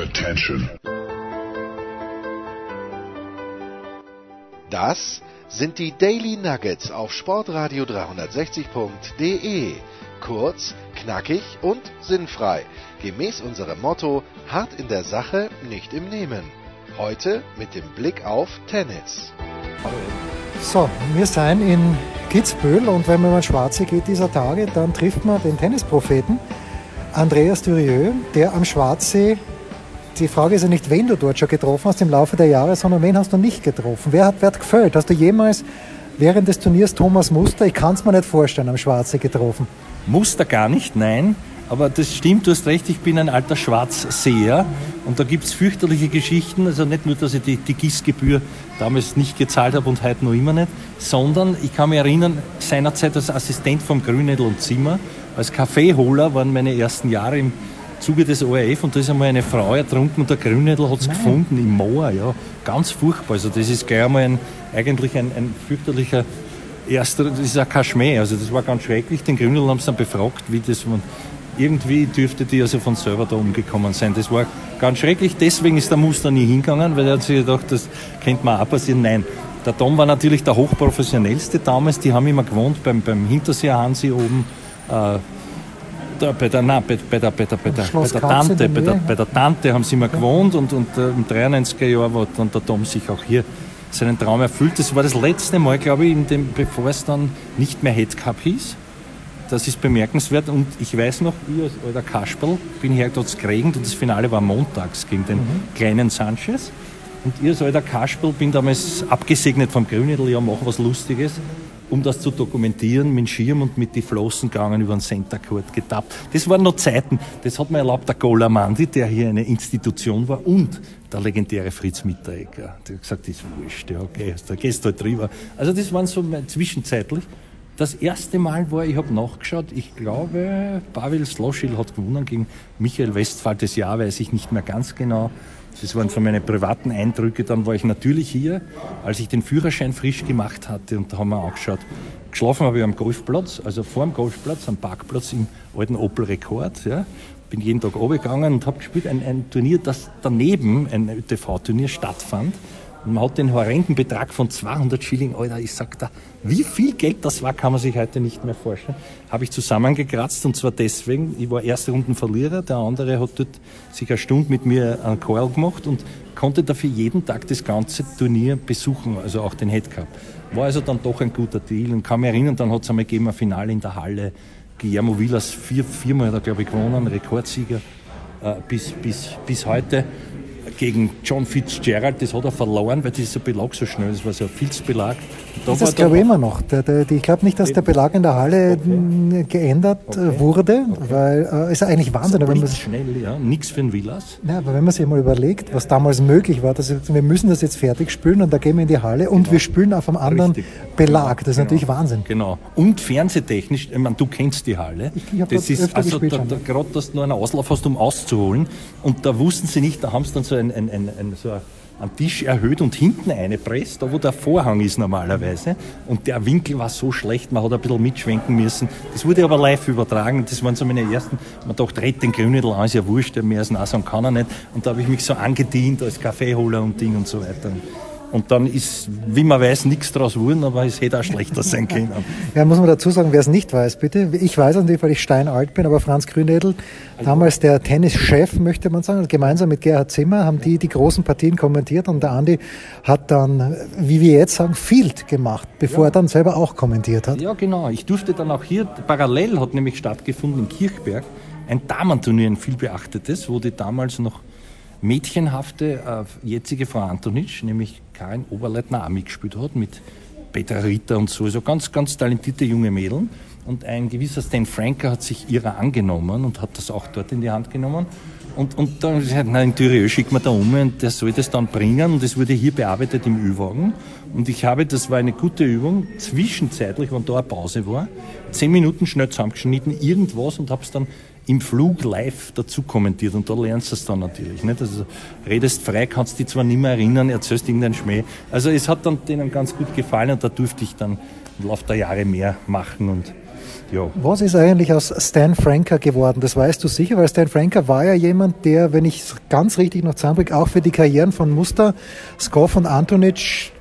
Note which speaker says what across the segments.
Speaker 1: Attention.
Speaker 2: Das sind die Daily Nuggets auf Sportradio 360.de. Kurz, knackig und sinnfrei. Gemäß unserem Motto: hart in der Sache, nicht im Nehmen. Heute mit dem Blick auf Tennis.
Speaker 3: So, wir sind in Kitzbühel und wenn man über den Schwarze geht dieser Tage, dann trifft man den Tennispropheten Andreas Durieux, der am Schwarzsee, die Frage ist ja nicht, wen du dort schon getroffen hast im Laufe der Jahre, sondern wen hast du nicht getroffen? Wer hat, wer hat gefällt? Hast du jemals während des Turniers Thomas Muster, ich kann es mir nicht vorstellen, am Schwarzsee getroffen?
Speaker 4: Muster gar nicht, nein. Aber das stimmt, du hast recht, ich bin ein alter Schwarzseher und da gibt es fürchterliche Geschichten. Also nicht nur, dass ich die, die Gießgebühr damals nicht gezahlt habe und heute noch immer nicht, sondern ich kann mich erinnern, seinerzeit als Assistent vom Grünedel und Zimmer, als Kaffeeholer waren meine ersten Jahre im Zuge des ORF und da ist einmal eine Frau ertrunken und der Grünedel hat es gefunden im Moor. Ja, ganz furchtbar. Also das ist gleich einmal ein, eigentlich ein, ein fürchterlicher erster, das ist auch kein Schmäh. Also das war ganz schrecklich. Den Grünedel haben sie dann befragt, wie das man irgendwie dürfte die also von selber da umgekommen sein. Das war ganz schrecklich. Deswegen ist der Muster nie hingegangen, weil er hat sich gedacht, das könnte mir auch passieren. Nein, der Tom war natürlich der hochprofessionellste damals. Die haben immer gewohnt beim, beim Hinterseer Hansi oben. Äh, da, bei, der, nein, bei, bei, der, bei, der, bei, der, bei der Tante, bei der, bei der Tante haben sie immer gewohnt und, und äh, im 93er Jahr war dann der Tom sich auch hier seinen Traum erfüllt. Das war das letzte Mal, glaube ich, in dem, bevor es dann nicht mehr Head Cup hieß. Das ist bemerkenswert und ich weiß noch, ich als alter Kasperl bin hier dort geregnet und das Finale war montags gegen den mhm. kleinen Sanchez. Und ich als alter Kasperl bin damals abgesegnet vom Grünedel, ja, mach was Lustiges, um das zu dokumentieren, mit dem Schirm und mit den Flossen gegangen über den Center Court getappt. Das waren noch Zeiten, das hat mir erlaubt der Golamandi, der hier eine Institution war und der legendäre Fritz Mitteregger. Der hat gesagt, das ist wurscht, ja, okay, da gehst du halt drüber. Also das waren so zwischenzeitlich. Das erste Mal war, ich habe nachgeschaut, ich glaube, Pavel Sloschil hat gewonnen gegen Michael Westphal. Das Jahr weiß ich nicht mehr ganz genau. Das waren so meine privaten Eindrücke. Dann war ich natürlich hier, als ich den Führerschein frisch gemacht hatte und da haben wir angeschaut. Geschlafen habe ich am Golfplatz, also vor dem Golfplatz, am Parkplatz im alten Opel Rekord. Ja. Bin jeden Tag runtergegangen und habe gespielt ein, ein Turnier, das daneben, ein ÖTV-Turnier, stattfand. Und man hat den horrenden Betrag von 200 Schilling, Alter, ich sag da, wie viel Geld das war, kann man sich heute nicht mehr vorstellen. Habe ich zusammengekratzt und zwar deswegen, ich war erste Runden Verlierer, der andere hat dort sich eine Stunde mit mir einen Call gemacht und konnte dafür jeden Tag das ganze Turnier besuchen, also auch den Head Cup. War also dann doch ein guter Deal und kann mich erinnern, dann hat es einmal gegeben, ein Finale in der Halle. Guillermo Villas vier, viermal hat er, glaube ich, gewonnen, Rekordsieger äh, bis, bis, bis heute gegen John Fitzgerald, das hat er verloren, weil dieser Belag so schnell ist, war so ein Filzbelag.
Speaker 3: Da das glaube ich immer noch. Ich glaube nicht, dass der Belag in der Halle okay. geändert äh, okay. wurde, okay. weil äh, ist eigentlich Wahnsinn.
Speaker 4: Wenn schnell, ja, nichts für den Villas.
Speaker 3: Ja, aber wenn man sich mal überlegt, was damals möglich war, dass wir müssen das jetzt fertig spülen und da gehen wir in die Halle genau. und wir spülen auf einem anderen Richtig. Belag. Das ist genau. natürlich Wahnsinn.
Speaker 4: Genau. Und fernsehtechnisch, ich meine, du kennst die Halle. Ich, ich das ist also da, da, gerade, dass du noch einen Auslauf hast, um auszuholen. Und da wussten sie nicht, da haben sie dann so ein, ein, ein, so ein am Tisch erhöht und hinten eine presst, da wo der Vorhang ist normalerweise. Und der Winkel war so schlecht, man hat ein bisschen mitschwenken müssen. Das wurde aber live übertragen. Das waren so meine ersten. Man dachte, red den Grünedel an, ist ja wurscht, mehr als Nasan kann er nicht. Und da habe ich mich so angedient als Kaffeeholer und Ding und so weiter. Und dann ist, wie man weiß, nichts daraus geworden, aber es hätte auch schlechter sein können.
Speaker 3: ja, muss man dazu sagen, wer es nicht weiß, bitte. Ich weiß natürlich, weil ich steinalt bin, aber Franz Grünedel, damals der Tennischef, möchte man sagen, gemeinsam mit Gerhard Zimmer haben die die großen Partien kommentiert und der Andi hat dann, wie wir jetzt sagen, Field gemacht, bevor ja. er dann selber auch kommentiert hat.
Speaker 4: Ja, genau. Ich durfte dann auch hier, parallel hat nämlich stattgefunden in Kirchberg, ein Damenturnier, ein viel beachtetes, wo die damals noch mädchenhafte äh, jetzige Frau Antonitsch, nämlich Karin Oberleitner, auch mitgespielt hat mit Petra Ritter und so. Also ganz, ganz talentierte junge Mädchen. Und ein gewisser Stan Franker hat sich ihrer angenommen und hat das auch dort in die Hand genommen. Und, und dann gesagt, na, in Thüringen schickt man da um und der soll das dann bringen. Und das wurde hier bearbeitet im Ü-Wagen. Und ich habe, das war eine gute Übung, zwischenzeitlich, wenn da eine Pause war, zehn Minuten schnell zusammengeschnitten, irgendwas und habe es dann im Flug live dazu kommentiert und da lernst du es dann natürlich. Nicht? Also redest frei, kannst dich zwar nicht mehr erinnern, erzählst irgendeinen Schmäh. Also es hat dann denen ganz gut gefallen und da durfte ich dann im Laufe der Jahre mehr machen und
Speaker 3: ja. Was ist eigentlich aus Stan Franker geworden? Das weißt du sicher, weil Stan Franker war ja jemand, der, wenn ich es ganz richtig noch zusammenbringe, auch für die Karrieren von Muster, Skoff und Antonic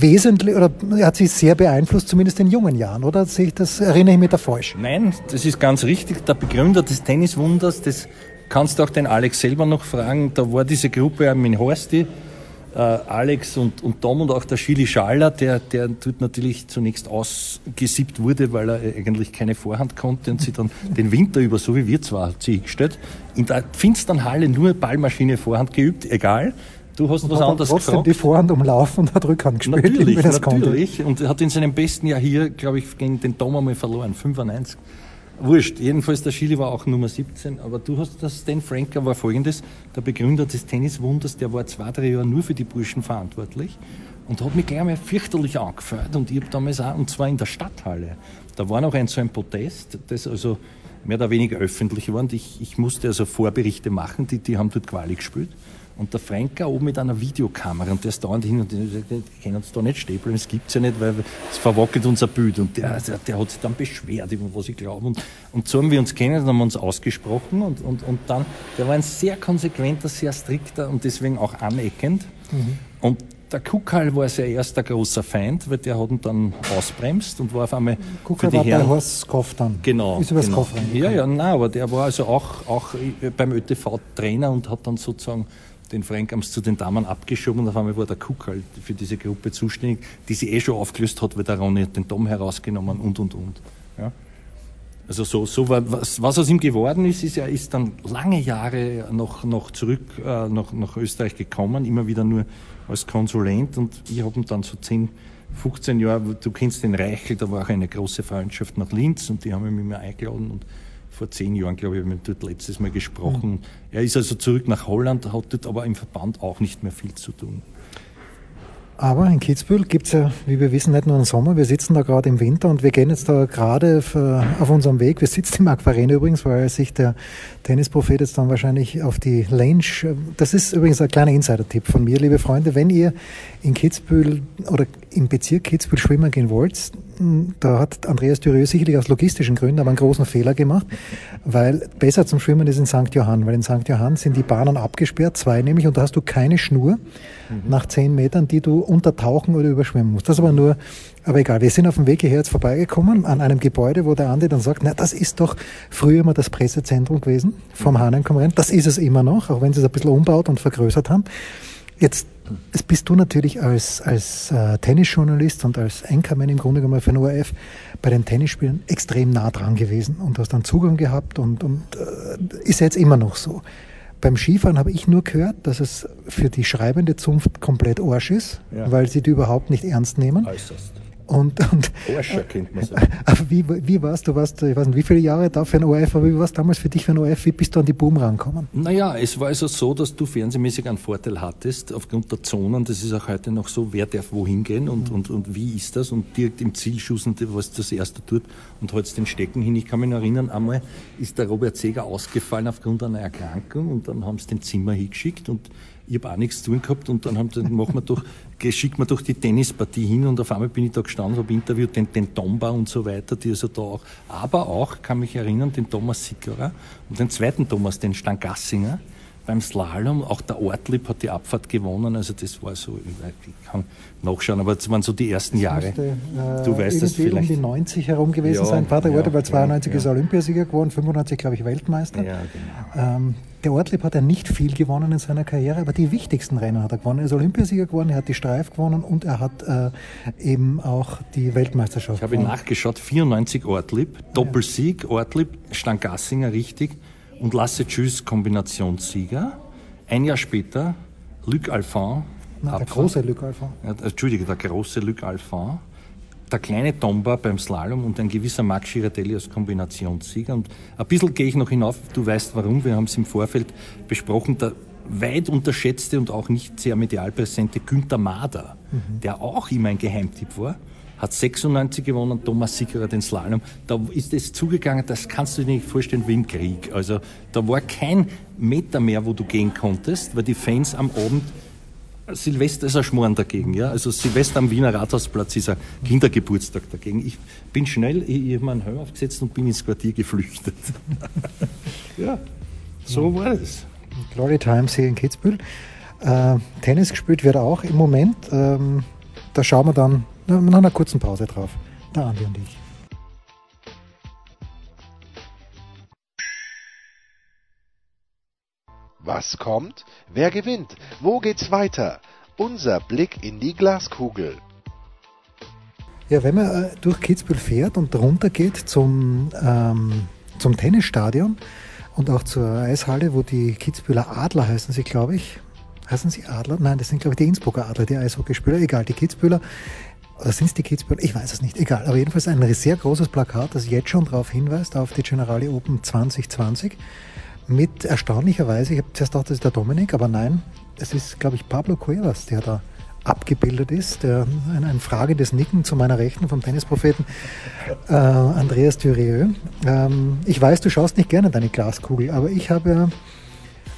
Speaker 3: wesentlich oder er hat sie sehr beeinflusst, zumindest in jungen Jahren, oder? Das erinnere ich mich da falsch.
Speaker 4: Nein, das ist ganz richtig. Der Begründer des Tenniswunders, das kannst du auch den Alex selber noch fragen. Da war diese Gruppe mit Horsti, äh, Alex und, und Tom und auch der Chili Schaller, der, der dort natürlich zunächst ausgesiebt wurde, weil er eigentlich keine Vorhand konnte und sie dann den Winter über, so wie wir zwar, hat sie gestellt, in der finsteren Halle nur Ballmaschine Vorhand geübt, egal. Du hast und was anderes
Speaker 3: trotzdem gefragt. die Vorhand umlaufen und hat Rückhand gespielt.
Speaker 4: Natürlich, natürlich. Und er hat in seinem besten Jahr hier, glaube ich, gegen den Tom einmal verloren, 95. Wurscht, jedenfalls der Chili war auch Nummer 17, aber du hast das, Stan Franker war folgendes, der Begründer des Tenniswunders, der war zwei, drei Jahre nur für die Burschen verantwortlich und hat mich gleich einmal fürchterlich angefeuert und ich habe damals auch, und zwar in der Stadthalle, da war noch ein so ein Protest, das also mehr oder weniger öffentlich war und ich, ich musste also Vorberichte machen, die, die haben dort Quali gespielt und der Franker oben mit einer Videokamera und der ist dauernd hin und der können uns da nicht stehen bleiben, das gibt's ja nicht, weil es verwackelt unser Bild. Und der, der, der, hat sich dann beschwert, über was ich glaube. Und, und so haben wir uns kennen, dann haben wir uns ausgesprochen und, und, und dann, der war ein sehr konsequenter, sehr strikter und deswegen auch aneckend. Mhm. Und der Kuckhall war sein erster großer Feind, weil der hat ihn dann ausbremst und war auf einmal
Speaker 3: für die war Herren. Horst Koff dann.
Speaker 4: Genau.
Speaker 3: Ist übers
Speaker 4: genau.
Speaker 3: Koff
Speaker 4: Ja, ja, nein, aber der war also auch, auch beim ÖTV Trainer und hat dann sozusagen den Frankams zu den Damen abgeschoben und auf einmal war der Cook halt für diese Gruppe zuständig, die sie eh schon aufgelöst hat, weil der Ronny hat den Dom herausgenommen und und und. Ja. Also so, so war, was, was aus ihm geworden ist, ist er ist dann lange Jahre noch, noch zurück äh, nach, nach Österreich gekommen, immer wieder nur als Konsulent und ich habe ihn dann so 10, 15 Jahre, du kennst den Reichel, da war auch eine große Freundschaft nach Linz und die haben mich mir eingeladen und vor zehn Jahren, glaube ich, haben wir dort letztes Mal gesprochen. Mhm. Er ist also zurück nach Holland, hat dort aber im Verband auch nicht mehr viel zu tun.
Speaker 3: Aber in Kitzbühel gibt es ja, wie wir wissen, nicht nur einen Sommer. Wir sitzen da gerade im Winter und wir gehen jetzt da gerade auf unserem Weg. Wir sitzen im Aquarena übrigens, weil sich der Tennisprophet jetzt dann wahrscheinlich auf die Lange. Das ist übrigens ein kleiner Insider-Tipp von mir, liebe Freunde. Wenn ihr in Kitzbühel oder im Bezirk Kitzbühel schwimmen gehen wollt, da hat Andreas Dürieu sicherlich aus logistischen Gründen aber einen großen Fehler gemacht, weil besser zum Schwimmen ist in St. Johann, weil in St. Johann sind die Bahnen abgesperrt, zwei nämlich, und da hast du keine Schnur mhm. nach zehn Metern, die du untertauchen oder überschwimmen musst. Das ist aber nur, aber egal. Wir sind auf dem Weg hierher jetzt vorbeigekommen an einem Gebäude, wo der Andi dann sagt, na, das ist doch früher mal das Pressezentrum gewesen vom mhm. Hahnenkonkurrent. Das ist es immer noch, auch wenn sie es ein bisschen umbaut und vergrößert haben. Jetzt bist du natürlich als, als äh, Tennisjournalist und als Anchorman im Grunde genommen für den ORF bei den Tennisspielen extrem nah dran gewesen und hast dann Zugang gehabt und, und äh, ist jetzt immer noch so. Beim Skifahren habe ich nur gehört, dass es für die schreibende Zunft komplett Arsch ist, ja. weil sie die überhaupt nicht ernst nehmen. Äußerst. Und, und
Speaker 4: Orscher kennt man sagen.
Speaker 3: Aber wie, wie warst du, warst, ich weiß nicht, wie viele Jahre da für ein ORF, aber wie war es damals für dich für ein ORF? Wie bist du an die Boom rangekommen?
Speaker 4: Naja, es war also so, dass du fernsehmäßig einen Vorteil hattest aufgrund der Zonen. Das ist auch heute noch so, wer darf wohin gehen und, mhm. und, und wie ist das? Und direkt im Zielschuss, was das erste tut und holst den Stecken hin. Ich kann mich noch erinnern, einmal ist der Robert Seger ausgefallen aufgrund einer Erkrankung und dann haben sie den Zimmer hingeschickt und ich habe auch nichts zu tun gehabt und dann haben sie, machen wir doch, schickt man doch die Tennispartie hin und auf einmal bin ich da gestanden, habe interviewt den, den Tomba und so weiter, die also da auch, aber auch, kann mich erinnern, den Thomas Sickerer und den zweiten Thomas, den Stangassinger beim Slalom. Auch der Ortlieb hat die Abfahrt gewonnen. Also das war so, ich kann nachschauen, aber das waren so die ersten Jahre. Müsste,
Speaker 3: äh, du weißt das vielleicht. um die 90 herum gewesen ja, sein. Vater ja, weil 92 ja, ist er Olympiasieger geworden, 95 glaube ich Weltmeister. Ja, genau. Ähm, der Ortlieb hat ja nicht viel gewonnen in seiner Karriere, aber die wichtigsten Rennen hat er gewonnen. Er ist Olympiasieger geworden, er hat die Streif gewonnen und er hat äh, eben auch die Weltmeisterschaft
Speaker 4: Ich habe nachgeschaut, 94 Ortlieb, Doppelsieg, Ortlieb, Stangassinger richtig und Lasse Tschüss Kombinationssieger. Ein Jahr später Luc Alphand.
Speaker 3: Na, der große Luc Alphand.
Speaker 4: Ja, Entschuldige, der große Luc Alphand. Der kleine Tomba beim Slalom und ein gewisser Max Girardelli als Kombinationssieger. Und ein bisschen gehe ich noch hinauf, du weißt warum, wir haben es im Vorfeld besprochen, der weit unterschätzte und auch nicht sehr medial präsente Günther Mader, mhm. der auch immer ein Geheimtipp war, hat 96 gewonnen, Thomas Sickerer den Slalom. Da ist es zugegangen, das kannst du dir nicht vorstellen wie im Krieg. Also da war kein Meter mehr, wo du gehen konntest, weil die Fans am Abend Silvester ist ein Schmoren dagegen, ja. Also Silvester am Wiener Rathausplatz ist ein Kindergeburtstag dagegen. Ich bin schnell, ich, ich habe meinen Helm aufgesetzt und bin ins Quartier geflüchtet. ja, so war es.
Speaker 3: Glory Times hier in Kitzbühel. Äh, Tennis gespielt wird auch im Moment. Ähm, da schauen wir dann nach einer kurzen Pause drauf. Der Andi und ich.
Speaker 2: Was kommt? Wer gewinnt? Wo geht's weiter? Unser Blick in die Glaskugel.
Speaker 3: Ja, wenn man äh, durch Kitzbühel fährt und runter geht zum, ähm, zum Tennisstadion und auch zur Eishalle, wo die Kitzbüheler Adler heißen sie, glaube ich. Heißen sie Adler? Nein, das sind, glaube ich, die Innsbrucker Adler, die Eishockeyspieler. Egal, die Kitzbüheler. Oder sind es die Kitzbüheler? Ich weiß es nicht. Egal. Aber jedenfalls ein sehr großes Plakat, das jetzt schon darauf hinweist, auf die Generali Open 2020 mit erstaunlicherweise, ich habe zuerst gedacht, das ist der Dominik, aber nein, es ist, glaube ich, Pablo Cuevas, der da abgebildet ist, der ein, ein fragendes Nicken zu meiner Rechten vom Tennispropheten äh, Andreas Thurieux. Ähm, ich weiß, du schaust nicht gerne deine Glaskugel, aber ich habe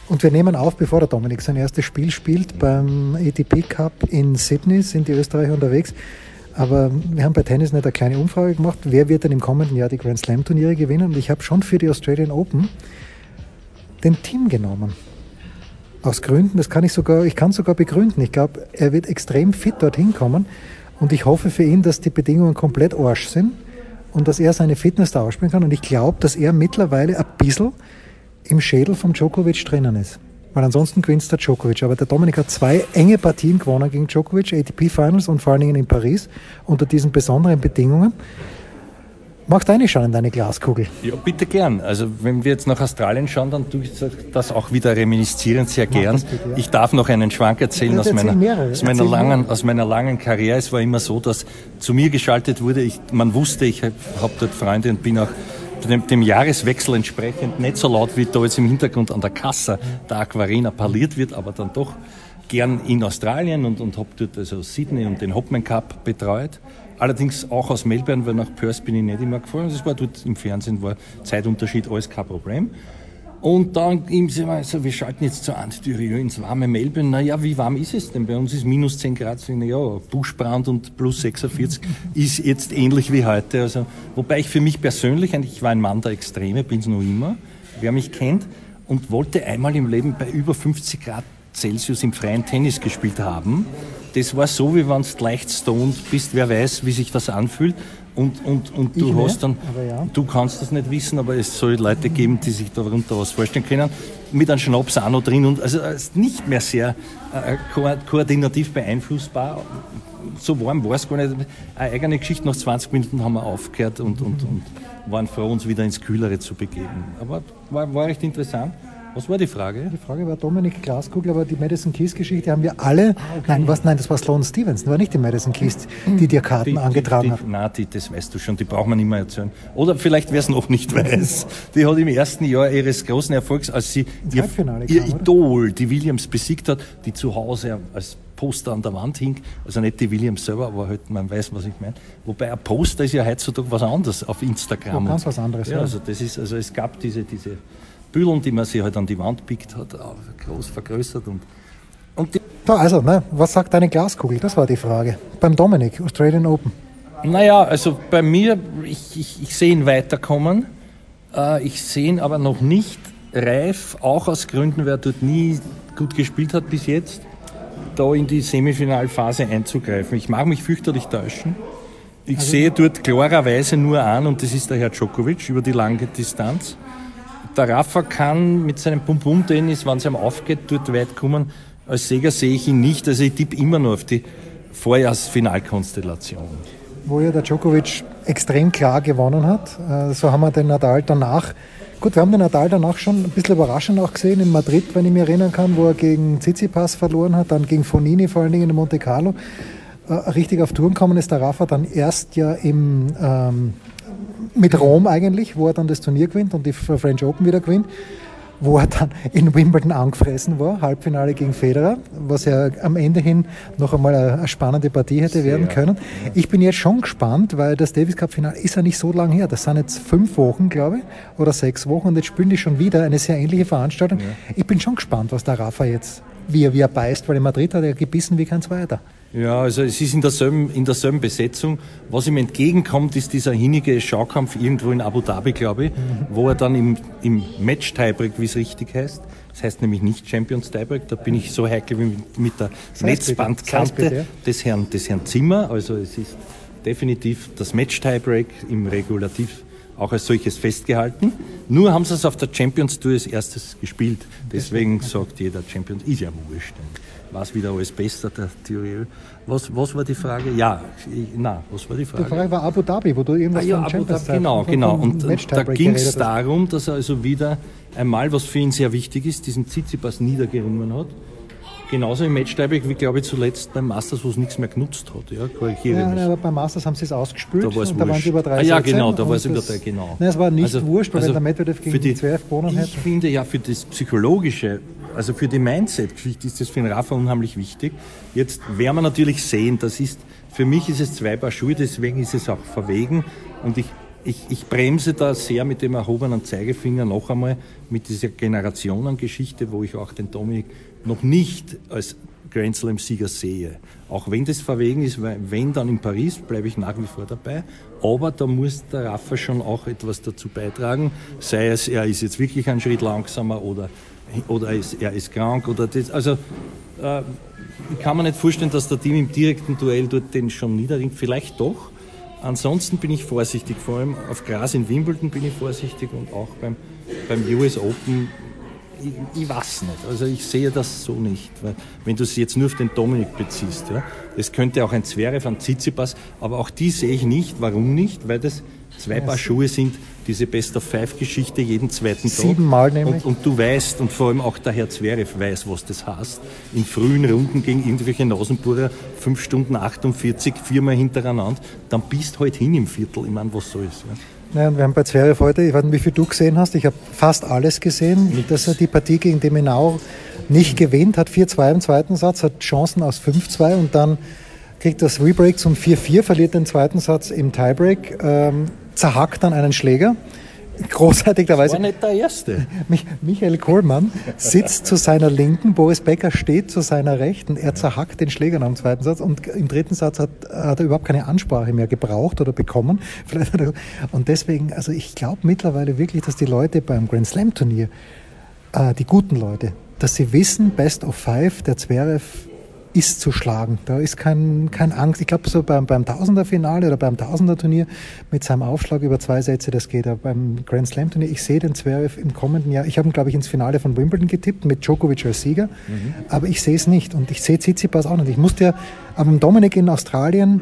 Speaker 3: und wir nehmen auf, bevor der Dominik sein erstes Spiel spielt beim ATP Cup in Sydney, sind die Österreicher unterwegs. Aber wir haben bei Tennis nicht eine kleine Umfrage gemacht, wer wird denn im kommenden Jahr die Grand Slam Turniere gewinnen. Und ich habe schon für die Australian Open den Team genommen. Aus Gründen, das kann ich sogar, ich kann sogar begründen. Ich glaube, er wird extrem fit dorthin kommen und ich hoffe für ihn, dass die Bedingungen komplett Arsch sind und dass er seine Fitness da ausspielen kann. Und ich glaube, dass er mittlerweile ein bisschen im Schädel von Djokovic drinnen ist. Weil ansonsten gewinnt der Djokovic. Aber der Dominik hat zwei enge Partien gewonnen gegen Djokovic, ATP Finals und vor allen Dingen in Paris unter diesen besonderen Bedingungen. Du reinschauen in deine Glaskugel?
Speaker 4: Ja, bitte gern. Also wenn wir jetzt nach Australien schauen, dann tue ich das auch wieder reminiszieren sehr gern. Bitte, ja. Ich darf noch einen Schwank erzählen aus meiner, aus, meiner langen, aus meiner langen Karriere. Es war immer so, dass zu mir geschaltet wurde. Ich, man wusste, ich habe dort Freunde und bin auch dem, dem, Jahreswechsel entsprechend nicht so laut, wie da jetzt im Hintergrund an der Kasse der Aquarena parliert wird, aber dann doch gern in Australien und, und habe dort also Sydney und den Hopman Cup betreut. Allerdings auch aus Melbourne, weil nach Perth bin ich nicht immer gefahren. Das war dort im Fernsehen, war Zeitunterschied, alles kein Problem. Und dann ihm so, wir schalten jetzt zu Antithürio ins warme Melbourne. Naja, wie warm ist es denn? Bei uns ist minus 10 Grad. Naja, Buschbrand und plus 46 ist jetzt ähnlich wie heute. Also, wobei ich für mich persönlich, ich war ein Mann der Extreme, bin es noch immer, wer mich kennt, und wollte einmal im Leben bei über 50 Grad Celsius im freien Tennis gespielt haben das war so, wie wenn du leicht stoned bist, wer weiß, wie sich das anfühlt. Und, und, und du ich hast dann, ja. du kannst das nicht wissen, aber es soll Leute geben, die sich darunter was vorstellen können, mit einem Schnaps auch noch drin und also ist nicht mehr sehr äh, ko koordinativ beeinflussbar. So warm war es gar nicht. Eine eigene Geschichte, nach 20 Minuten haben wir aufgehört und, und, und waren froh, uns wieder ins Kühlere zu begeben. Aber war, war recht interessant. Was war die Frage?
Speaker 3: Die Frage war Dominik Glaskugel, aber die Madison Keys Geschichte haben wir alle. Ah, okay. Nein, was, nein, das war Sloan Stevens, das war nicht die Madison Keys, die dir Karten die, angetragen
Speaker 4: die,
Speaker 3: hat.
Speaker 4: Nein, die, das weißt du schon, die braucht man nicht mehr erzählen. Oder vielleicht, wer es noch nicht weiß, die hat im ersten Jahr ihres großen Erfolgs, als sie ihr, ihr Idol, die Williams, besiegt hat, die zu Hause als Poster an der Wand hing. Also nicht die Williams selber, aber halt, man weiß, was ich meine. Wobei ein Poster ist ja heutzutage was anderes auf Instagram.
Speaker 3: Ja, ganz was anderes.
Speaker 4: Ja, ja, also das ist, also es gab diese, diese Büdeln, die man sich halt an die Wand pickt hat, groß vergrößert. Und,
Speaker 3: und da, also, ne, was sagt deine Glaskugel? Das war die Frage. Beim Dominik, Australian Open.
Speaker 4: Naja, also bei mir, ich, ich, ich sehe ihn weiterkommen. Äh, ich sehe ihn aber noch nicht reif, auch aus Gründen, wer dort nie gut gespielt hat bis jetzt, da in die Semifinalphase einzugreifen. Ich mag mich fürchterlich täuschen. Ich also, sehe dort klarerweise nur an, und das ist der Herr Djokovic über die lange Distanz der Rafa kann mit seinem Pum-Pum-Tennis, wenn es ihm aufgeht, dort weit kommen. Als Sieger sehe ich ihn nicht. Also ich tippe immer nur auf die Vorjahrsfinalkonstellation.
Speaker 3: Wo ja der Djokovic extrem klar gewonnen hat. Äh, so haben wir den Nadal danach Gut, wir haben den Nadal danach schon ein bisschen überraschend auch gesehen in Madrid, wenn ich mich erinnern kann, wo er gegen Tsitsipas verloren hat, dann gegen Fonini vor allen Dingen in Monte Carlo. Äh, richtig auf Touren gekommen ist der Rafa dann erst ja im ähm, mit Rom eigentlich, wo er dann das Turnier gewinnt und die French Open wieder gewinnt, wo er dann in Wimbledon angefressen war, Halbfinale gegen Federer, was ja am Ende hin noch einmal eine, spannende Partie hätte werden können. Ich bin jetzt schon gespannt, weil das Davis Cup Finale ist ja nicht so lange her. Das sind jetzt fünf Wochen, glaube ich, oder sechs Wochen und jetzt spielen die schon wieder eine sehr ähnliche Veranstaltung. Ich bin schon gespannt, was der Rafa jetzt wie er, wie er beißt, weil in Madrid hat er gebissen wie kein Zweiter.
Speaker 4: Ja, also es ist in derselben, in derselben Besetzung. Was ihm entgegenkommt, ist dieser hinnige Schaukampf irgendwo in Abu Dhabi, glaube ich, mhm. wo er dann im, im Match-Tiebreak, wie es richtig heißt, das heißt nämlich nicht Champions Tiebreak, da bin ich so heikel wie mit, mit der Netzbandkante des Herrn, des Herrn Zimmer. Also es ist definitiv das Match-Tiebreak im Regulativ auch als solches festgehalten. Nur haben sie es auf der Champions Tour als erstes gespielt. Deswegen sagt jeder Champions, ist ja wurscht was wieder alles besser, der Theorie. Was, was war die Frage? Ja, na, was war die Frage?
Speaker 3: Die Frage war Abu Dhabi, wo du irgendwas
Speaker 4: ah, ja, Abu Dhabi, Genau, genau. Und, und da ging es darum, dass er also wieder einmal, was für ihn sehr wichtig ist, diesen Tsitsipas niedergerungen hat. Genauso im Matchtiebreak wie, glaube ich, zuletzt beim Masters, wo es nichts mehr genutzt hat. Ja,
Speaker 3: korrigiere ja, nein, aber beim Masters haben sie es ausgespült
Speaker 4: da,
Speaker 3: und
Speaker 4: da waren sie
Speaker 3: über
Speaker 4: drei ah, Ja, genau, da war es über drei, genau.
Speaker 3: Nein, es war nicht also, wurscht, weil also der Medvedev gegen die, 12 gewonnen
Speaker 4: hätte. Ich finde ja für das Psychologische also für die Mindset-Geschichte ist das für den Rafa unheimlich wichtig. Jetzt werden wir natürlich sehen, das ist, für mich ist es zwei Paar Schuhe, deswegen ist es auch verwegen und ich, ich, ich bremse da sehr mit dem erhobenen Zeigefinger noch einmal mit dieser Generationengeschichte, wo ich auch den Dominik noch nicht als Grand Slam-Sieger sehe. Auch wenn das verwegen ist, wenn dann in Paris, bleibe ich nach wie vor dabei. Aber da muss der Rafa schon auch etwas dazu beitragen, sei es, er ist jetzt wirklich einen Schritt langsamer oder oder ist, er ist krank oder das. Also äh, kann mir nicht vorstellen, dass der Team im direkten Duell dort den schon niederringt. Vielleicht doch. Ansonsten bin ich vorsichtig, vor allem auf Gras in Wimbledon bin ich vorsichtig und auch beim, beim US Open. Ich, ich weiß nicht. Also ich sehe das so nicht. Weil wenn du es jetzt nur auf den Dominik beziehst, ja, das könnte auch ein Zverev, ein Tsitsipas, aber auch die sehe ich nicht. Warum nicht? Weil das zwei Paar Schuhe sind, diese Best of Five Geschichte jeden zweiten Tag.
Speaker 3: Siebenmal nämlich.
Speaker 4: Und, und, du weißt, und vor allem auch der Herr Zverev weiß, was das heißt. In frühen Runden gegen irgendwelche Nasenburer, fünf Stunden 48, viermal hintereinander, dann bist halt hin im Viertel. Ich meine, was soll's. Ja.
Speaker 3: Naja, wir haben bei Zverev heute, ich weiß nicht, wie viel du gesehen hast, ich habe fast alles gesehen, Nichts. dass er die Partie gegen Demenau nicht gewinnt, hat 4-2 im zweiten Satz, hat Chancen aus 5-2 und dann kriegt das Rebreak zum 4-4, verliert den zweiten Satz im Tiebreak. Ähm, zerhackt dann einen Schläger. Großartig, da weiß
Speaker 4: war nicht der Erste.
Speaker 3: Michael Kohlmann sitzt zu seiner Linken, Boris Becker steht zu seiner Rechten. Er zerhackt den Schläger nach dem zweiten Satz und im dritten Satz hat, hat er überhaupt keine Ansprache mehr gebraucht oder bekommen. und deswegen, also ich glaube mittlerweile wirklich, dass die Leute beim Grand Slam Turnier, äh, die guten Leute, dass sie wissen, Best of Five, der Zverev ist zu schlagen. Da ist kein, kein Angst. Ich glaube, so beim, beim Tausender-Finale oder beim Tausender-Turnier mit seinem Aufschlag über zwei Sätze, das geht. Aber beim Grand Slam-Turnier, ich sehe den Zverev im kommenden Jahr. Ich habe ihn, glaube ich, ins Finale von Wimbledon getippt mit Djokovic als Sieger. Mhm. Aber ich sehe es nicht. Und ich sehe Tsitsipas auch nicht. Ich musste ja am Dominik in Australien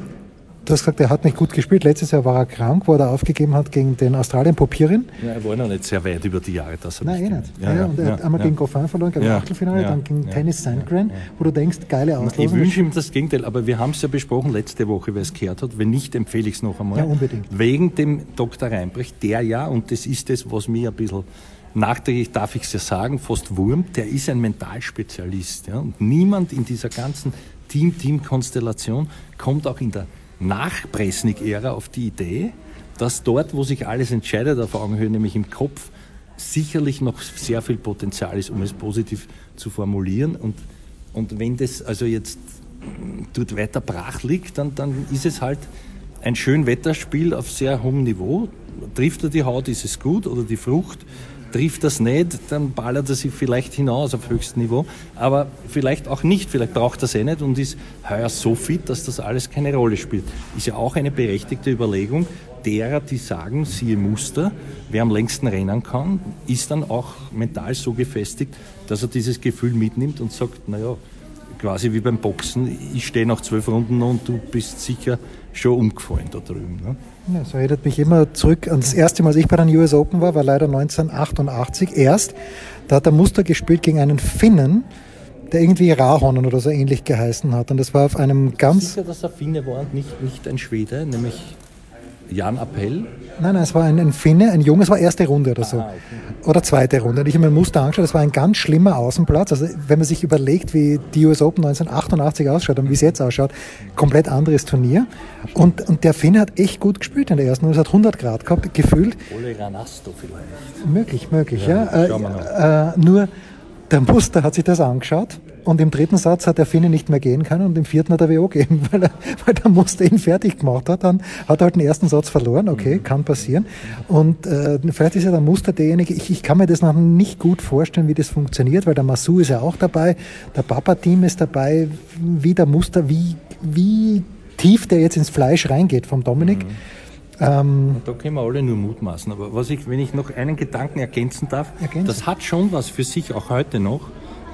Speaker 3: Du hast gesagt, er hat nicht gut gespielt. Letztes Jahr war er krank, wo er aufgegeben hat gegen den Australien Popirin.
Speaker 4: Ja, er war noch nicht sehr weit über die Jahre.
Speaker 3: Dass er Nein, eh nicht. Ja, ja, und er hat einmal gegen Goffin verloren, gegen ja, Achtelfinale, dann gegen Tennis Sandgren, wo du denkst, geile Auslosung.
Speaker 4: Ich wünsche ihm das Gegenteil, aber wir haben es ja besprochen letzte Woche, wer es gehört hat. Wenn nicht, empfehle ich es noch einmal.
Speaker 3: Ja, unbedingt.
Speaker 4: Wegen dem Dr. Reinbrecht, der ja, und das ist das, was mir ein bisschen nachträglich darf ich es ja sagen, fast wurmt, der ist ein Mentalspezialist. Ja? Und niemand in dieser ganzen Team-Team-Konstellation kommt auch in der nach Presnik-Ära auf die Idee, dass dort, wo sich alles entscheidet auf Augenhöhe, nämlich im Kopf, sicherlich noch sehr viel Potenzial ist, um es positiv zu formulieren. Und, und wenn das also jetzt dort weiter brach liegt, dann, dann ist es halt ein schön Wetterspiel auf sehr hohem Niveau. Trifft er die Haut, ist es gut, oder die Frucht, trifft das nicht, dann ballert er sich vielleicht hinaus auf höchstem Niveau, aber vielleicht auch nicht, vielleicht braucht er es eh nicht und ist heuer so fit, dass das alles keine Rolle spielt. Ist ja auch eine berechtigte Überlegung derer, die sagen, siehe Muster, wer am längsten rennen kann, ist dann auch mental so gefestigt, dass er dieses Gefühl mitnimmt und sagt, naja, quasi wie beim Boxen, ich stehe nach zwölf Runden und du bist sicher schon umgefallen da drüben. Ne?
Speaker 3: Ja, das erinnert mich immer zurück an das erste Mal, als ich bei den US Open war, war leider 1988 erst. Da hat er Muster gespielt gegen einen Finnen, der irgendwie Rahonen oder so ähnlich geheißen hat. Und das war auf einem ganz...
Speaker 4: Sicher, dass er Finne war und nicht, nicht ein Schwede, nämlich Jan Appell?
Speaker 3: Nein, nein, es war ein, ein Finne, ein Junge, es war erste Runde oder so. Ah, okay. Oder zweite Runde. Und ich habe mir ein Muster angeschaut, das war ein ganz schlimmer Außenplatz. Also wenn man sich überlegt, wie die US Open 1988 ausschaut und wie es jetzt ausschaut, komplett anderes Turnier. Und, und der Finne hat echt gut gespielt in der ersten Runde. Es hat 100 Grad gehabt, gefühlt.
Speaker 4: Ole Ranasto vielleicht.
Speaker 3: Möglich, möglich, ja. ja. Äh, äh, nur der Muster hat sich das angeschaut und im dritten Satz hat der Finne nicht mehr gehen können und im vierten hat er WO gegeben, weil, er, weil der Muster ihn fertig gemacht hat. Dann hat er halt den ersten Satz verloren, okay, mhm. kann passieren. Und äh, vielleicht ist ja der Muster derjenige, ich, ich kann mir das noch nicht gut vorstellen, wie das funktioniert, weil der Masu ist ja auch dabei, der Papa-Team ist dabei, wie der Muster, wie, wie tief der jetzt ins Fleisch reingeht vom Dominik. Mhm.
Speaker 4: Ähm, da können wir alle nur mutmaßen. Aber was ich, wenn ich noch einen Gedanken ergänzen darf, ergänzen. das hat schon was für sich auch heute noch.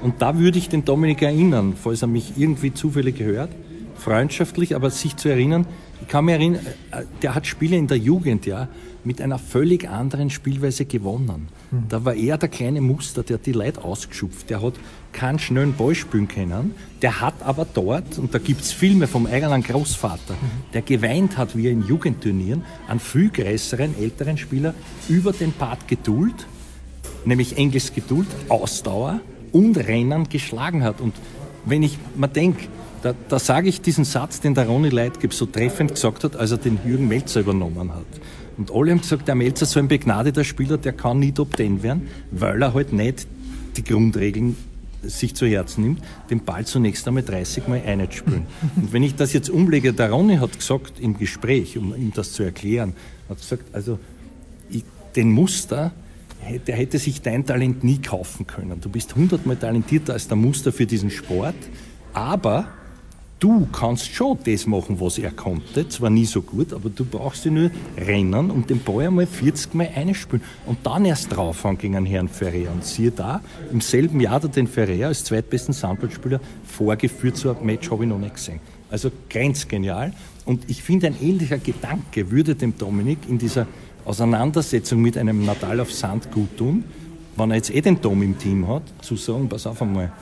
Speaker 4: Und da würde ich den Dominik erinnern, falls er mich irgendwie zufällig hört, freundschaftlich, aber sich zu erinnern, ich kann mich erinnern, äh, der hat Spiele in der Jugend, ja, mit einer völlig anderen Spielweise gewonnen. Mhm. Da war er der kleine Muster, der hat die Leute ausgeschupft. Der hat keinen schnellen Ball spielen können. Der hat aber dort, und da gibt es Filme vom eigenen Großvater, mhm. der geweint hat, wie er in Jugendturnieren einen viel größeren, älteren Spieler über den Part Geduld, nämlich Engels Geduld, Ausdauer und Rennen geschlagen hat. Und wenn ich mir denke, da, da sage ich diesen Satz, den der Ronny Leitgeb so treffend gesagt hat, als er den Jürgen Melzer übernommen hat. Und alle haben gesagt, der Melzer ist so ein begnadeter Spieler, der kann nie Top Ten werden, weil er halt nicht die Grundregeln sich zu Herzen nimmt, den Ball zunächst einmal 30 Mal einspielen. Und wenn ich das jetzt umlege, der Ronny hat gesagt im Gespräch, um ihm das zu erklären, hat gesagt, also ich, den Muster, der hätte sich dein Talent nie kaufen können. Du bist hundertmal talentierter als der Muster für diesen Sport, aber du kannst schon das machen, was er konnte, zwar nie so gut, aber du brauchst dich nur rennen und den Ball einmal 40 Mal einspielen und dann erst draufhauen gegen einen Herrn Ferrer. Und siehe da, im selben Jahr hat er den Ferrer als zweitbesten Sandballspieler vorgeführt, so ein Match habe ich noch nicht gesehen. Also grenzgenial. Und ich finde, ein ähnlicher Gedanke würde dem Dominik in dieser Auseinandersetzung mit einem Nadal auf Sand gut tun, wenn er jetzt eh den Dom im Team hat, zu sagen, pass auf einmal,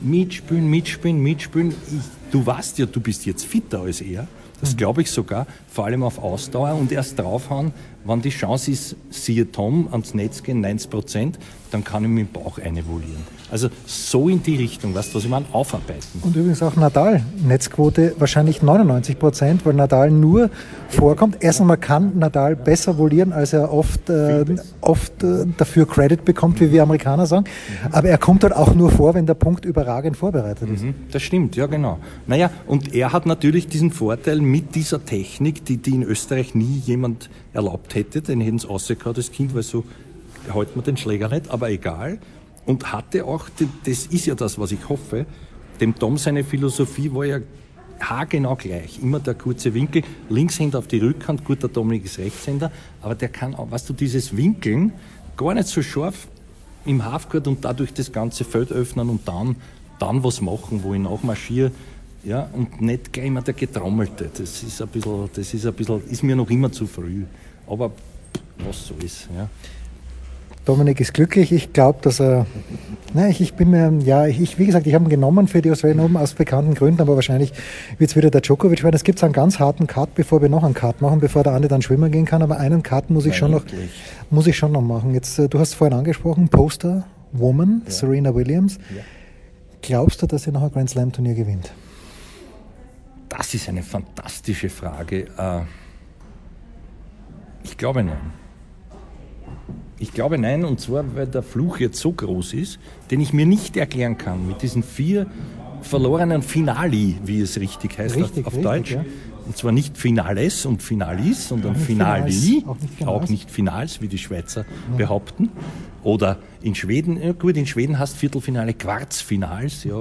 Speaker 4: mitspielen, mitspielen, mitspielen. Ich, du weißt ja, du bist jetzt fitter als er. Das mhm. glaube ich sogar, vor allem auf Ausdauer und erst draufhauen, wenn die Chance ist, siehe Tom, ans Netz gehen, 90 Prozent, dann kann ich mit dem Bauch einevolieren. Also so in die Richtung, weißt du, was ich meine, aufarbeiten.
Speaker 3: Und übrigens auch Nadal, Netzquote wahrscheinlich 99 Prozent, weil Nadal nur vorkommt. Erst einmal kann Nadal besser volieren, als er oft, äh, oft äh, dafür Credit bekommt, wie wir Amerikaner sagen. Mhm. Aber er kommt halt auch nur vor, wenn der Punkt überragend vorbereitet ist. Mhm,
Speaker 4: das stimmt, ja genau. Naja, und er hat natürlich diesen Vorteil mit dieser Technik, die, die in Österreich nie jemand erlaubt hätte, den hätten sie rausgehauen als Kind, weil so hält man den Schläger nicht, aber egal. Und hatte auch, das ist ja das, was ich hoffe, dem Tom seine Philosophie war ja haargenau gleich. Immer der kurze Winkel, Linkshänder auf die Rückhand, gut, der Dominik ist Rechtshänder, aber der kann auch, weißt du, dieses Winkeln gar nicht so scharf im Halfcourt und dadurch das ganze Feld öffnen und dann, dann was machen, wo ich nachmarschiere. Ja, und nicht gleich immer der Getrommelte. Das ist ein bisschen, das ist ein bisschen, ist mir noch immer zu früh. Aber was so ist, ja.
Speaker 3: Dominik ist glücklich. Ich glaube, dass er. Nein, ich, ich bin mir, ja, ich, wie gesagt, ich habe ihn genommen für die Australian Open aus bekannten Gründen, aber wahrscheinlich wird es wieder der Djokovic werden. Es gibt einen ganz harten Cut, bevor wir noch einen Cut machen, bevor der Andi dann schwimmen gehen kann. Aber einen Cut muss ich, schon noch, muss ich schon noch machen. Jetzt, äh, du hast vorhin angesprochen, Poster Woman, ja. Serena Williams. Ja. Glaubst du, dass sie noch ein Grand Slam Turnier gewinnt?
Speaker 4: Das ist eine fantastische Frage. Äh, ich glaube nein. Ich glaube nein, und zwar, weil der Fluch jetzt so groß ist, den ich mir nicht erklären kann, mit diesen vier verlorenen Finali, wie es richtig heißt richtig, auf, auf richtig, Deutsch. Ja. Und zwar nicht Finales und Finalis, sondern Finali, Finals. Auch, nicht auch, nicht Finals, wie die Schweizer ja. behaupten. Oder in Schweden, ja gut, in Schweden hast Viertelfinale Quarzfinals, ja,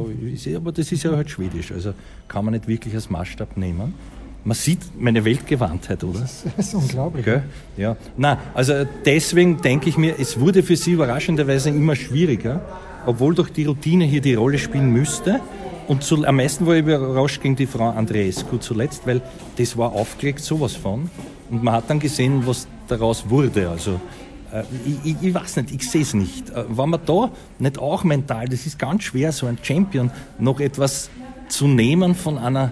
Speaker 4: aber das ist ja halt schwedisch, also kann man nicht wirklich als Maßstab nehmen. Man sieht meine Weltgewandtheit, oder? Das
Speaker 3: ist unglaublich.
Speaker 4: Okay? Ja. Na, also deswegen denke ich mir, es wurde für sie überraschenderweise immer schwieriger, obwohl doch die Routine hier die Rolle spielen müsste. Und zu, am meisten war ich überrascht gegen die Frau Andreescu zuletzt, weil das war aufgelegt sowas von. Und man hat dann gesehen, was daraus wurde. Also äh, ich, ich, ich, weiß nicht, ich sehe es nicht. Äh, wenn man da nicht auch mental, das ist ganz schwer, so ein Champion noch etwas zu nehmen von einer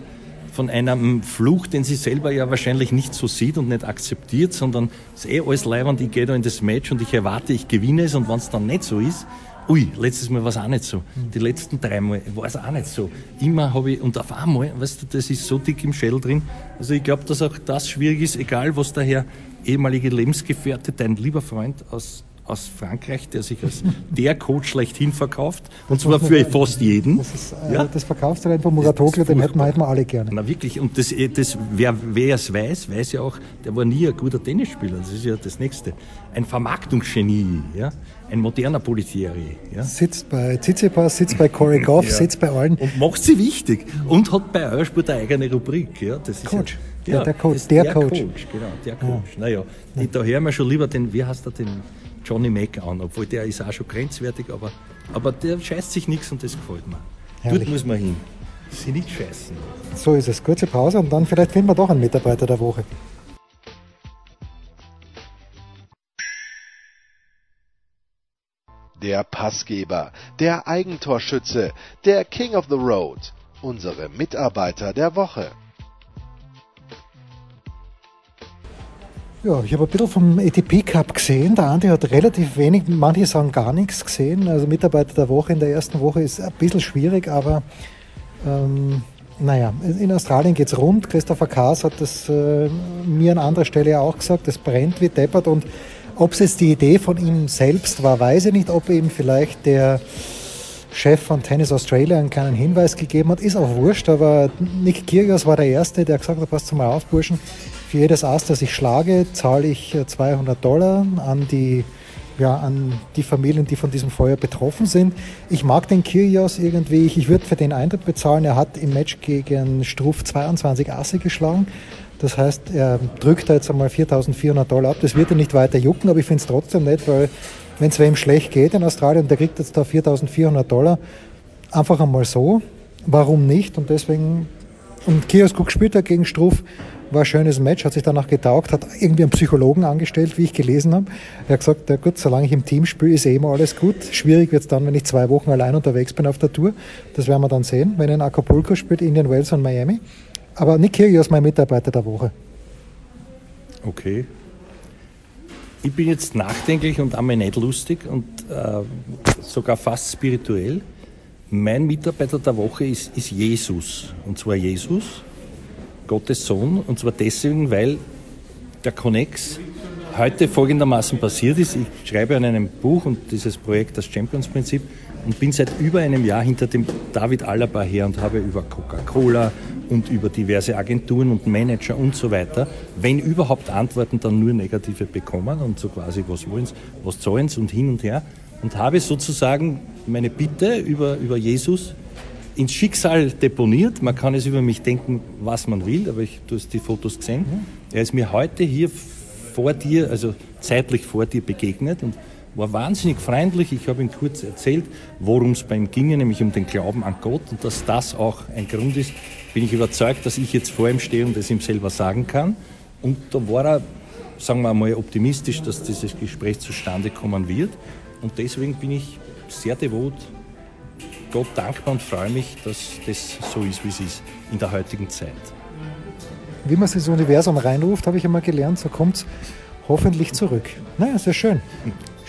Speaker 4: von einem Fluch, den sie selber ja wahrscheinlich nicht so sieht und nicht akzeptiert, sondern es ist eh alles leibend, ich gehe da in das Match und ich erwarte, ich gewinne es und wenn es dann nicht so ist, ui, letztes Mal war es auch nicht so. Die letzten drei Mal war es auch nicht so. Immer habe ich, und auf einmal, weißt du, das ist so dick im Schädel drin. Also ich glaube, dass auch das schwierig ist, egal was der Herr ehemalige Lebensgefährte, dein lieber Freund aus aus Frankreich, der sich als der Coach schlechthin verkauft, und zwar für fast jeden.
Speaker 3: Das, ist, äh, ja? das Verkaufstalent von Muratoglu, den hätten wir, hätten wir alle gerne.
Speaker 4: Na wirklich, und das, äh, das, wer, wer es weiß, weiß ja auch, der war nie ein guter Tennisspieler, das ist ja das Nächste. Ein Vermarktungsgenie, ja? ein moderner Politieri. Ja?
Speaker 3: Sitzt bei Tsitsipas, sitzt bei Corey Goff, ja. sitzt bei allen.
Speaker 4: Und macht sie wichtig. Und hat bei Eurosport eine eigene Rubrik. Ja?
Speaker 3: Das ist Coach. Ja, der, der Coach. Der,
Speaker 4: der Coach. Coach. Genau, der Coach. Ja. Naja, ja. da hören wir schon lieber den, wie heißt er, den Johnny Mac an, obwohl der ist auch schon grenzwertig, aber, aber der scheißt sich nichts und das gefällt mir. Herrlich. Dort muss man hin. Sie nicht scheißen.
Speaker 3: So ist es. Kurze Pause und dann vielleicht finden wir doch einen Mitarbeiter der Woche.
Speaker 2: Der Passgeber, der Eigentorschütze, der King of the Road, unsere Mitarbeiter der Woche.
Speaker 3: Ja, ich habe ein bisschen vom ATP Cup gesehen. Der Andi hat relativ wenig, manche sagen gar nichts gesehen. Also Mitarbeiter der Woche in der ersten Woche ist ein bisschen schwierig, aber ähm, naja, in Australien geht es rund. Christopher Kaas hat das äh, mir an anderer Stelle auch gesagt. Es brennt wie deppert und ob es jetzt die Idee von ihm selbst war, weiß ich nicht. Ob ihm vielleicht der Chef von Tennis Australia einen kleinen Hinweis gegeben hat, ist auch wurscht. Aber Nick Kyrgios war der Erste, der gesagt hat, passt mal auf, Burschen für jedes Ass, das ich schlage, zahle ich 200 äh, Dollar an die, ja, an die Familien, die von diesem Feuer betroffen sind. Ich mag den Kyrgios irgendwie. Ich, ich würde für den Eintritt bezahlen. Er hat im Match gegen Struff 22 Asse geschlagen. Das heißt, er drückt da jetzt einmal 4400 Dollar ab. Das wird er nicht weiter jucken, aber ich finde es trotzdem nett, weil wenn es wem schlecht geht in Australien, der kriegt jetzt da 4400 Dollar. Einfach einmal so. Warum nicht? Und deswegen, und Kiosk gespielt hat gegen Struff, war ein schönes Match, hat sich danach getaugt, hat irgendwie einen Psychologen angestellt, wie ich gelesen habe. Er hat gesagt, ja gut, solange ich im Team spiele, ist eh immer alles gut. Schwierig wird es dann, wenn ich zwei Wochen allein unterwegs bin auf der Tour. Das werden wir dann sehen, wenn er in Acapulco spielt, Indian Wells und Miami. Aber Nick Kyrgios mein Mitarbeiter der Woche.
Speaker 4: Okay. Ich bin jetzt nachdenklich und einmal nicht lustig und äh, sogar fast spirituell. Mein Mitarbeiter der Woche ist, ist Jesus. Und zwar Jesus, Gottes Sohn. Und zwar deswegen, weil der Connex heute folgendermaßen passiert ist. Ich schreibe an einem Buch und dieses Projekt, das Champions-Prinzip, und bin seit über einem Jahr hinter dem David Alaba her und habe über Coca-Cola und über diverse Agenturen und Manager und so weiter, wenn überhaupt Antworten, dann nur negative bekommen und so quasi, was wollen sie, was zahlen sie und hin und her. Und habe sozusagen meine Bitte über, über Jesus ins Schicksal deponiert. Man kann es über mich denken, was man will, aber ich, du hast die Fotos gesehen. Er ist mir heute hier vor dir, also zeitlich vor dir begegnet und war wahnsinnig freundlich. Ich habe ihm kurz erzählt, worum es bei ihm ginge, nämlich um den Glauben an Gott und dass das auch ein Grund ist, bin ich überzeugt, dass ich jetzt vor ihm stehe und es ihm selber sagen kann. Und da war er, sagen wir mal, optimistisch, dass dieses Gespräch zustande kommen wird. Und deswegen bin ich sehr devot Gott dankbar und freue mich, dass das so ist, wie es ist in der heutigen Zeit.
Speaker 3: Wie man sich ins Universum reinruft, habe ich einmal gelernt, so kommt es hoffentlich zurück. Naja, sehr schön.